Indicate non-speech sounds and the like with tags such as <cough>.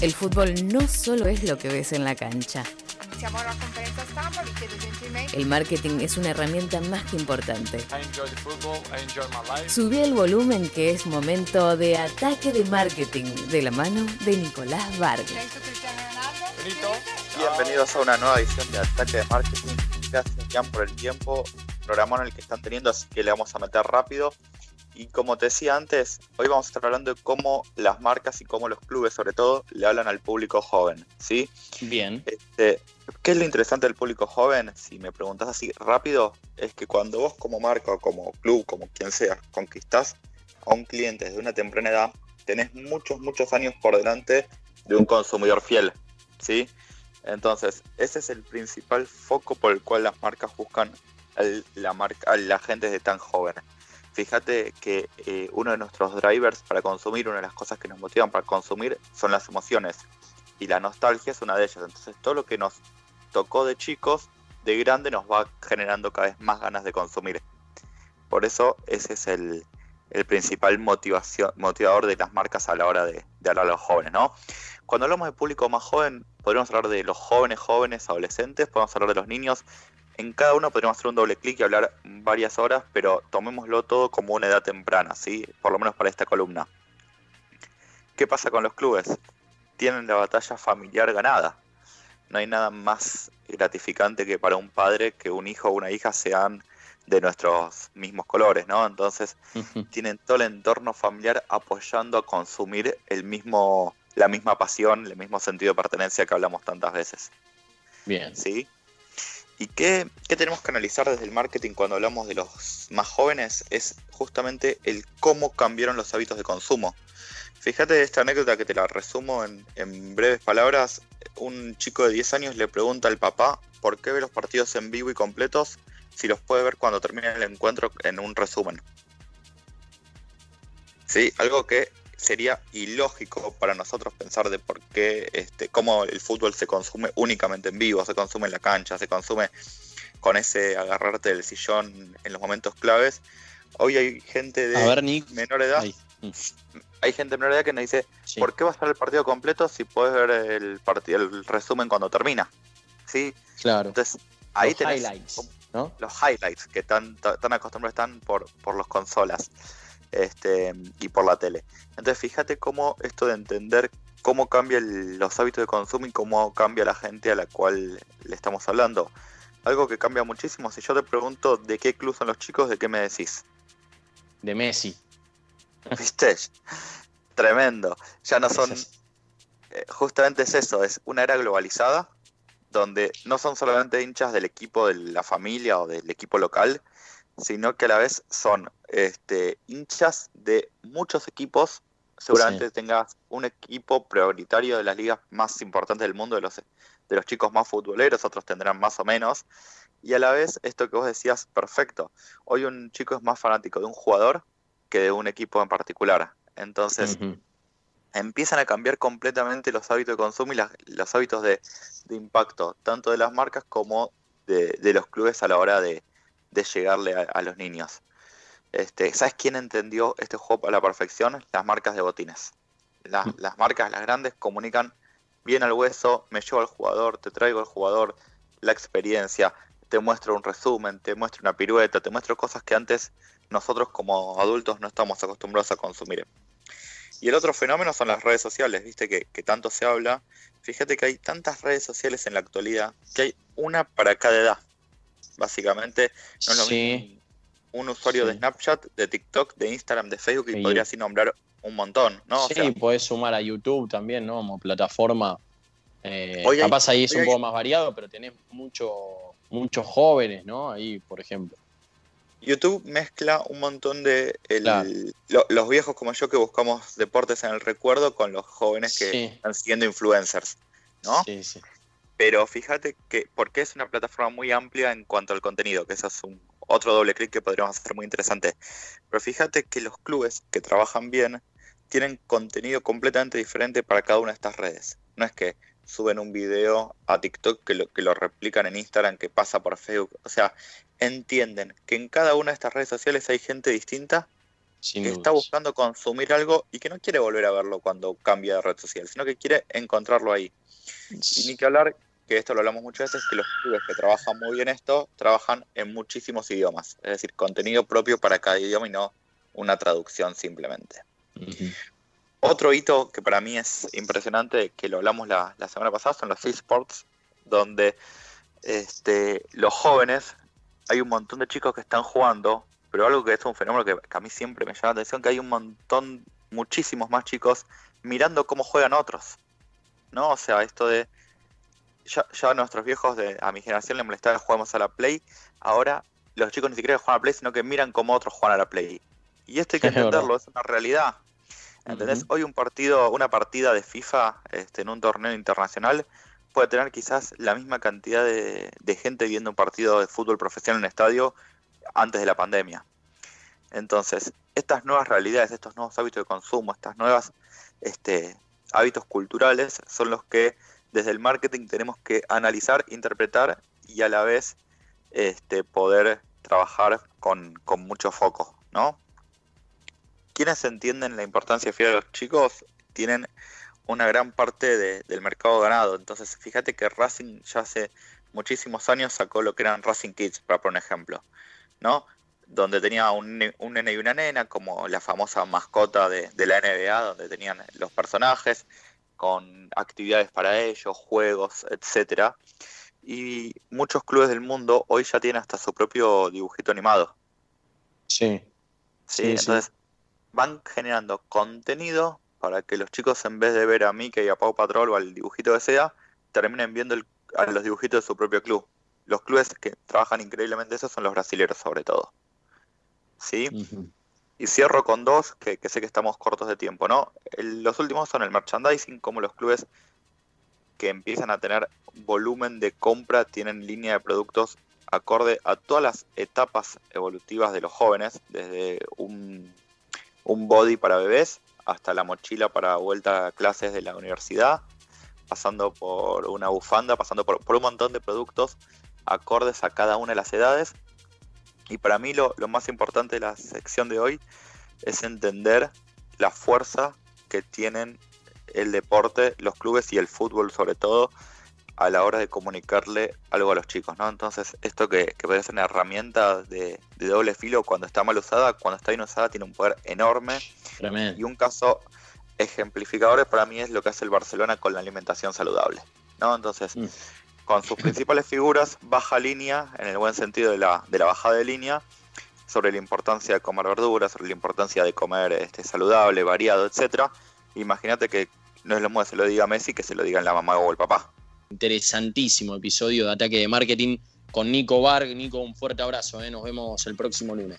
El fútbol no solo es lo que ves en la cancha. El marketing es una herramienta más que importante. Subí el volumen que es momento de ataque de marketing de la mano de Nicolás Vargas. Bienvenidos a una nueva edición de Ataque de Marketing. Gracias, Jan, por el tiempo, programa en el que están teniendo, así que le vamos a meter rápido. Y como te decía antes, hoy vamos a estar hablando de cómo las marcas y cómo los clubes, sobre todo, le hablan al público joven, ¿sí? Bien. Este, ¿Qué es lo interesante del público joven? Si me preguntas así rápido, es que cuando vos como marca o como club, como quien sea, conquistás a un cliente desde una temprana edad, tenés muchos, muchos años por delante de un consumidor fiel, ¿sí? Entonces, ese es el principal foco por el cual las marcas buscan la, marca, a la gente de tan joven fíjate que eh, uno de nuestros drivers para consumir, una de las cosas que nos motivan para consumir son las emociones. Y la nostalgia es una de ellas. Entonces todo lo que nos tocó de chicos, de grande nos va generando cada vez más ganas de consumir. Por eso ese es el, principal motivación, motivador de las marcas a la hora de, hablar a los jóvenes, ¿no? Cuando hablamos de público más joven, podemos hablar de los jóvenes, jóvenes, adolescentes, podemos hablar de los niños, en cada uno podríamos hacer un doble clic y hablar varias horas, pero tomémoslo todo como una edad temprana, ¿sí? Por lo menos para esta columna. ¿Qué pasa con los clubes? Tienen la batalla familiar ganada. No hay nada más gratificante que para un padre que un hijo o una hija sean de nuestros mismos colores, ¿no? Entonces tienen todo el entorno familiar apoyando a consumir el mismo, la misma pasión, el mismo sentido de pertenencia que hablamos tantas veces. Bien. ¿Sí? ¿Y qué, tenemos que analizar desde el marketing cuando hablamos de los más jóvenes? Es justamente el cómo cambiaron los hábitos de consumo. Fíjate esta anécdota que te la resumo en, en, breves palabras. Un chico de 10 años le pregunta al papá por qué ve los partidos en vivo y completos si los puede ver cuando termine el encuentro en un resumen. Sí, algo que sería ilógico para nosotros pensar de por qué, este, cómo el fútbol se consume únicamente en vivo, se consume en la cancha, se consume con ese agarrarte del sillón en los momentos claves. Hoy hay gente de menor edad. Mm. Hay gente de menor edad que nos dice, ¿por qué va a estar el partido completo si puedes ver el partido, el resumen cuando termina? ¿Sí? Claro. Entonces, ahí los highlights, ¿no? Los highlights que tan, tan acostumbrados están por, por las consolas este, y por la tele. Entonces fíjate cómo esto de entender cómo cambian los hábitos de consumo y cómo cambia la gente a la cual le estamos hablando. Algo que cambia muchísimo. Si yo te pregunto de qué club son los chicos, ¿de qué me decís? De Messi. ¿Viste? <laughs> Tremendo. Ya no son... Eh, justamente es eso, es una era globalizada donde no son solamente hinchas del equipo de la familia o del equipo local, sino que a la vez son este, hinchas de muchos equipos. Seguramente tengas un equipo prioritario de las ligas más importantes del mundo, de los, de los chicos más futboleros, otros tendrán más o menos. Y a la vez, esto que vos decías, perfecto. Hoy un chico es más fanático de un jugador que de un equipo en particular. Entonces, empiezan a cambiar completamente los hábitos de consumo y los hábitos de, impacto, tanto de las marcas como de los clubes a la hora de, de llegarle a, los niños. Este, ¿Sabes quién entendió este juego a la perfección? Las marcas de botines. Mm. Las marcas, las grandes, comunican bien al hueso, me llevo al jugador, te traigo al jugador, la experiencia, te muestro un resumen, te muestro una pirueta, te muestro cosas que antes nosotros como adultos no estamos acostumbrados a consumir. Y el otro fenómeno son las redes sociales, viste que, que tanto se habla. Fíjate que hay tantas redes sociales en la actualidad que hay una para cada edad básicamente. No es lo mismo un usuario de Snapchat, de TikTok, de Instagram, de Facebook, y podría así nombrar un montón, ¿no? Sí, puedes sumar a YouTube también, ¿no? Como plataforma. Eh, capaz ahí es un poco más variado, pero tenés mucho, muchos jóvenes, ¿no? Ahí, por ejemplo. YouTube mezcla un montón de los viejos como yo que buscamos deportes en el recuerdo con los jóvenes que están siguiendo influencers, ¿no? Sí, sí. Pero fíjate que, porque es una plataforma muy amplia en cuanto al contenido, que eso es un otro doble clic que podríamos hacer muy interesante. Pero fíjate que los clubes que trabajan bien tienen contenido completamente diferente para cada una de estas redes. No es que suben un video a TikTok que lo, que lo replican en Instagram, que pasa por Facebook. O sea, entienden que en cada una de estas redes sociales hay gente distinta que está buscando consumir algo y que no quiere volver a verlo cuando cambia de red social, sino que quiere encontrarlo ahí. Y ni que hablar, que esto lo hablamos muchas veces, que los clubes que trabajan muy bien esto, trabajan en muchísimos idiomas, es decir, contenido propio para cada idioma y no una traducción simplemente. Otro hito que para mí es impresionante, que lo hablamos la, semana pasada, son los esports, donde este, los jóvenes, hay un montón de chicos que están jugando, pero algo que es un fenómeno que, a mí siempre me llama la atención, que hay un montón, muchísimos más chicos mirando cómo juegan otros. ¿No? O sea, esto de. Ya, ya nuestros viejos de a mi generación le molestaba que jugamos a la Play. Ahora los chicos ni siquiera juegan a la Play, sino que miran cómo otros juegan a la Play. Y esto hay que <laughs> entenderlo, es una realidad. ¿Entendés? Hoy un partido, una partida de FIFA este, en un torneo internacional puede tener quizás la misma cantidad de, gente viendo un partido de fútbol profesional en un estadio antes de la pandemia. Entonces, estas nuevas realidades, estos nuevos hábitos de consumo, estas nuevas este, hábitos culturales son los que desde el marketing tenemos que analizar, interpretar y a la vez este, poder trabajar con, mucho foco, ¿no? quienes entienden la importancia de los chicos tienen una gran parte del mercado ganado. Entonces, fíjate que Racing ya hace muchísimos años sacó lo que eran Racing Kids, para poner un ejemplo, ¿no? Donde tenía un, un nene y una nena, como la famosa mascota de, de la NBA, donde tenían los personajes con actividades para ellos, juegos, etcétera. Y muchos clubes del mundo hoy ya tienen hasta su propio dibujito animado. Sí. Sí, entonces van generando contenido para que los chicos en vez de ver a Mickey y a Pau Patrol o al dibujito que sea, terminen viendo a los dibujitos de su propio club. Los clubes que trabajan increíblemente eso son los brasileños sobre todo. ¿Sí? Y cierro con dos, que, sé que estamos cortos de tiempo, ¿no? los últimos son el merchandising, como los clubes que empiezan a tener volumen de compra tienen línea de productos acorde a todas las etapas evolutivas de los jóvenes, desde un un body para bebés hasta la mochila para vuelta a clases de la universidad, pasando por una bufanda, pasando por, un montón de productos acordes a cada una de las edades. Y para mí lo, lo más importante de la sección de hoy es entender la fuerza que tienen el deporte, los clubes y el fútbol sobre todo a la hora de comunicarle algo a los chicos, ¿no? Entonces, esto que, que puede ser una herramienta de, doble filo cuando está mal usada, cuando está bien usada tiene un poder enorme. Y un caso ejemplificador para mí es lo que hace el Barcelona con la alimentación saludable, ¿no? Entonces, mm. Con sus principales figuras, baja línea, en el buen sentido de la, de la bajada de línea, sobre la importancia de comer verduras, sobre la importancia de comer este, saludable, variado, etcétera. Imagínate que no es lo mismo que se lo diga Messi que se lo diga la mamá o el papá interesantísimo episodio de Ataque de Marketing con Nico Varg. Nico, un fuerte abrazo, ¿eh? nos vemos el próximo lunes.